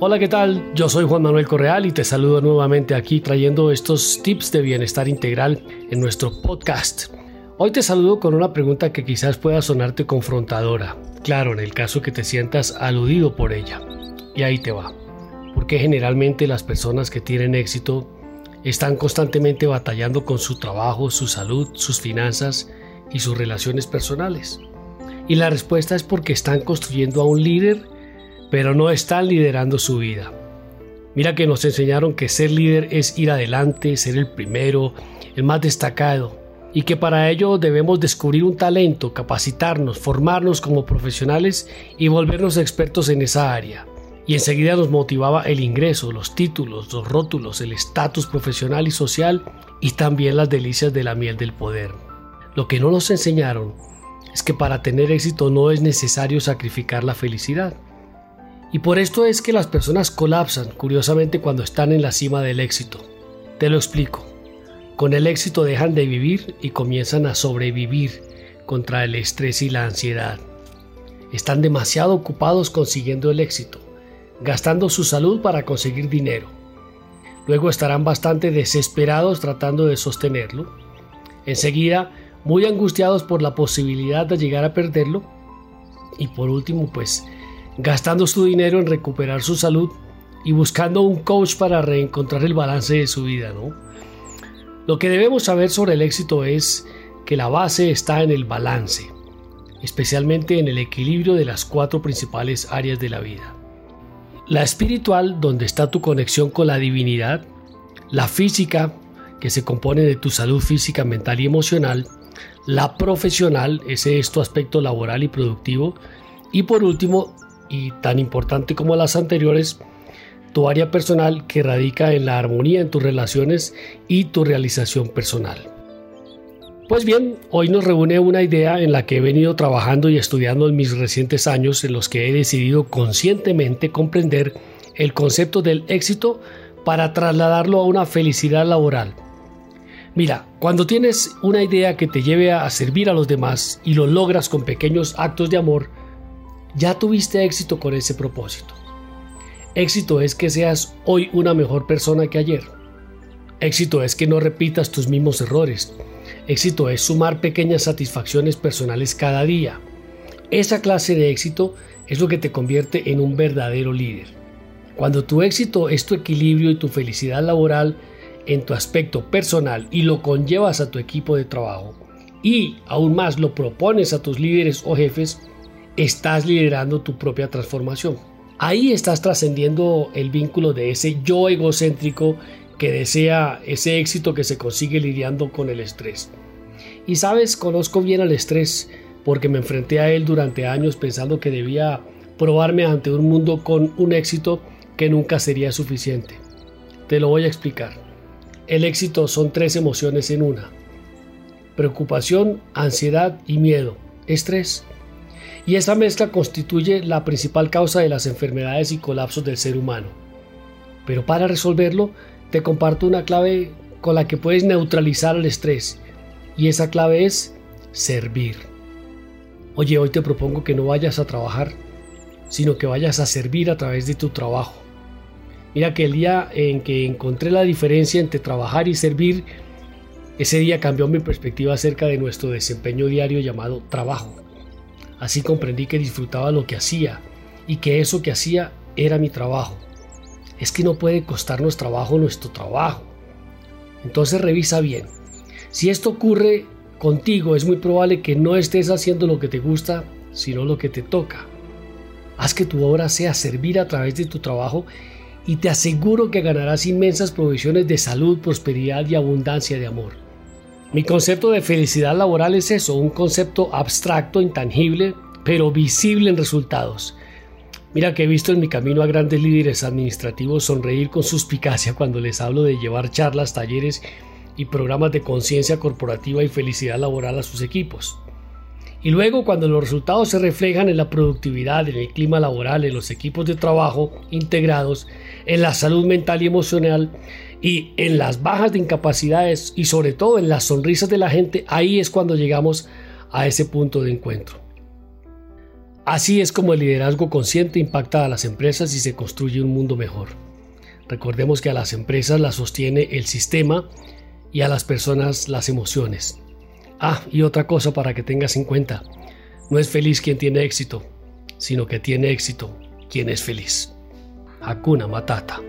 Hola, ¿qué tal? Yo soy Juan Manuel Correal y te saludo nuevamente aquí trayendo estos tips de bienestar integral en nuestro podcast. Hoy te saludo con una pregunta que quizás pueda sonarte confrontadora, claro, en el caso que te sientas aludido por ella. Y ahí te va. ¿Por qué generalmente las personas que tienen éxito están constantemente batallando con su trabajo, su salud, sus finanzas y sus relaciones personales? Y la respuesta es porque están construyendo a un líder pero no están liderando su vida. Mira que nos enseñaron que ser líder es ir adelante, ser el primero, el más destacado, y que para ello debemos descubrir un talento, capacitarnos, formarnos como profesionales y volvernos expertos en esa área. Y enseguida nos motivaba el ingreso, los títulos, los rótulos, el estatus profesional y social y también las delicias de la miel del poder. Lo que no nos enseñaron es que para tener éxito no es necesario sacrificar la felicidad. Y por esto es que las personas colapsan, curiosamente, cuando están en la cima del éxito. Te lo explico. Con el éxito dejan de vivir y comienzan a sobrevivir contra el estrés y la ansiedad. Están demasiado ocupados consiguiendo el éxito, gastando su salud para conseguir dinero. Luego estarán bastante desesperados tratando de sostenerlo. Enseguida, muy angustiados por la posibilidad de llegar a perderlo. Y por último, pues gastando su dinero en recuperar su salud y buscando un coach para reencontrar el balance de su vida, ¿no? Lo que debemos saber sobre el éxito es que la base está en el balance, especialmente en el equilibrio de las cuatro principales áreas de la vida. La espiritual, donde está tu conexión con la divinidad, la física, que se compone de tu salud física, mental y emocional, la profesional, ese es tu aspecto laboral y productivo, y por último, y tan importante como las anteriores, tu área personal que radica en la armonía en tus relaciones y tu realización personal. Pues bien, hoy nos reúne una idea en la que he venido trabajando y estudiando en mis recientes años en los que he decidido conscientemente comprender el concepto del éxito para trasladarlo a una felicidad laboral. Mira, cuando tienes una idea que te lleve a servir a los demás y lo logras con pequeños actos de amor, ya tuviste éxito con ese propósito. Éxito es que seas hoy una mejor persona que ayer. Éxito es que no repitas tus mismos errores. Éxito es sumar pequeñas satisfacciones personales cada día. Esa clase de éxito es lo que te convierte en un verdadero líder. Cuando tu éxito es tu equilibrio y tu felicidad laboral en tu aspecto personal y lo conllevas a tu equipo de trabajo y aún más lo propones a tus líderes o jefes, estás liderando tu propia transformación. Ahí estás trascendiendo el vínculo de ese yo egocéntrico que desea ese éxito que se consigue lidiando con el estrés. Y sabes, conozco bien al estrés porque me enfrenté a él durante años pensando que debía probarme ante un mundo con un éxito que nunca sería suficiente. Te lo voy a explicar. El éxito son tres emociones en una. Preocupación, ansiedad y miedo. Estrés y esa mezcla constituye la principal causa de las enfermedades y colapsos del ser humano. Pero para resolverlo, te comparto una clave con la que puedes neutralizar el estrés, y esa clave es servir. Oye, hoy te propongo que no vayas a trabajar, sino que vayas a servir a través de tu trabajo. Mira que el día en que encontré la diferencia entre trabajar y servir, ese día cambió mi perspectiva acerca de nuestro desempeño diario llamado trabajo. Así comprendí que disfrutaba lo que hacía y que eso que hacía era mi trabajo. Es que no puede costarnos trabajo nuestro trabajo. Entonces revisa bien. Si esto ocurre contigo, es muy probable que no estés haciendo lo que te gusta, sino lo que te toca. Haz que tu obra sea servir a través de tu trabajo y te aseguro que ganarás inmensas provisiones de salud, prosperidad y abundancia de amor. Mi concepto de felicidad laboral es eso, un concepto abstracto, intangible, pero visible en resultados. Mira que he visto en mi camino a grandes líderes administrativos sonreír con suspicacia cuando les hablo de llevar charlas, talleres y programas de conciencia corporativa y felicidad laboral a sus equipos. Y luego cuando los resultados se reflejan en la productividad, en el clima laboral, en los equipos de trabajo integrados, en la salud mental y emocional, y en las bajas de incapacidades y sobre todo en las sonrisas de la gente, ahí es cuando llegamos a ese punto de encuentro. Así es como el liderazgo consciente impacta a las empresas y se construye un mundo mejor. Recordemos que a las empresas las sostiene el sistema y a las personas las emociones. Ah, y otra cosa para que tengas en cuenta. No es feliz quien tiene éxito, sino que tiene éxito quien es feliz. Hakuna Matata.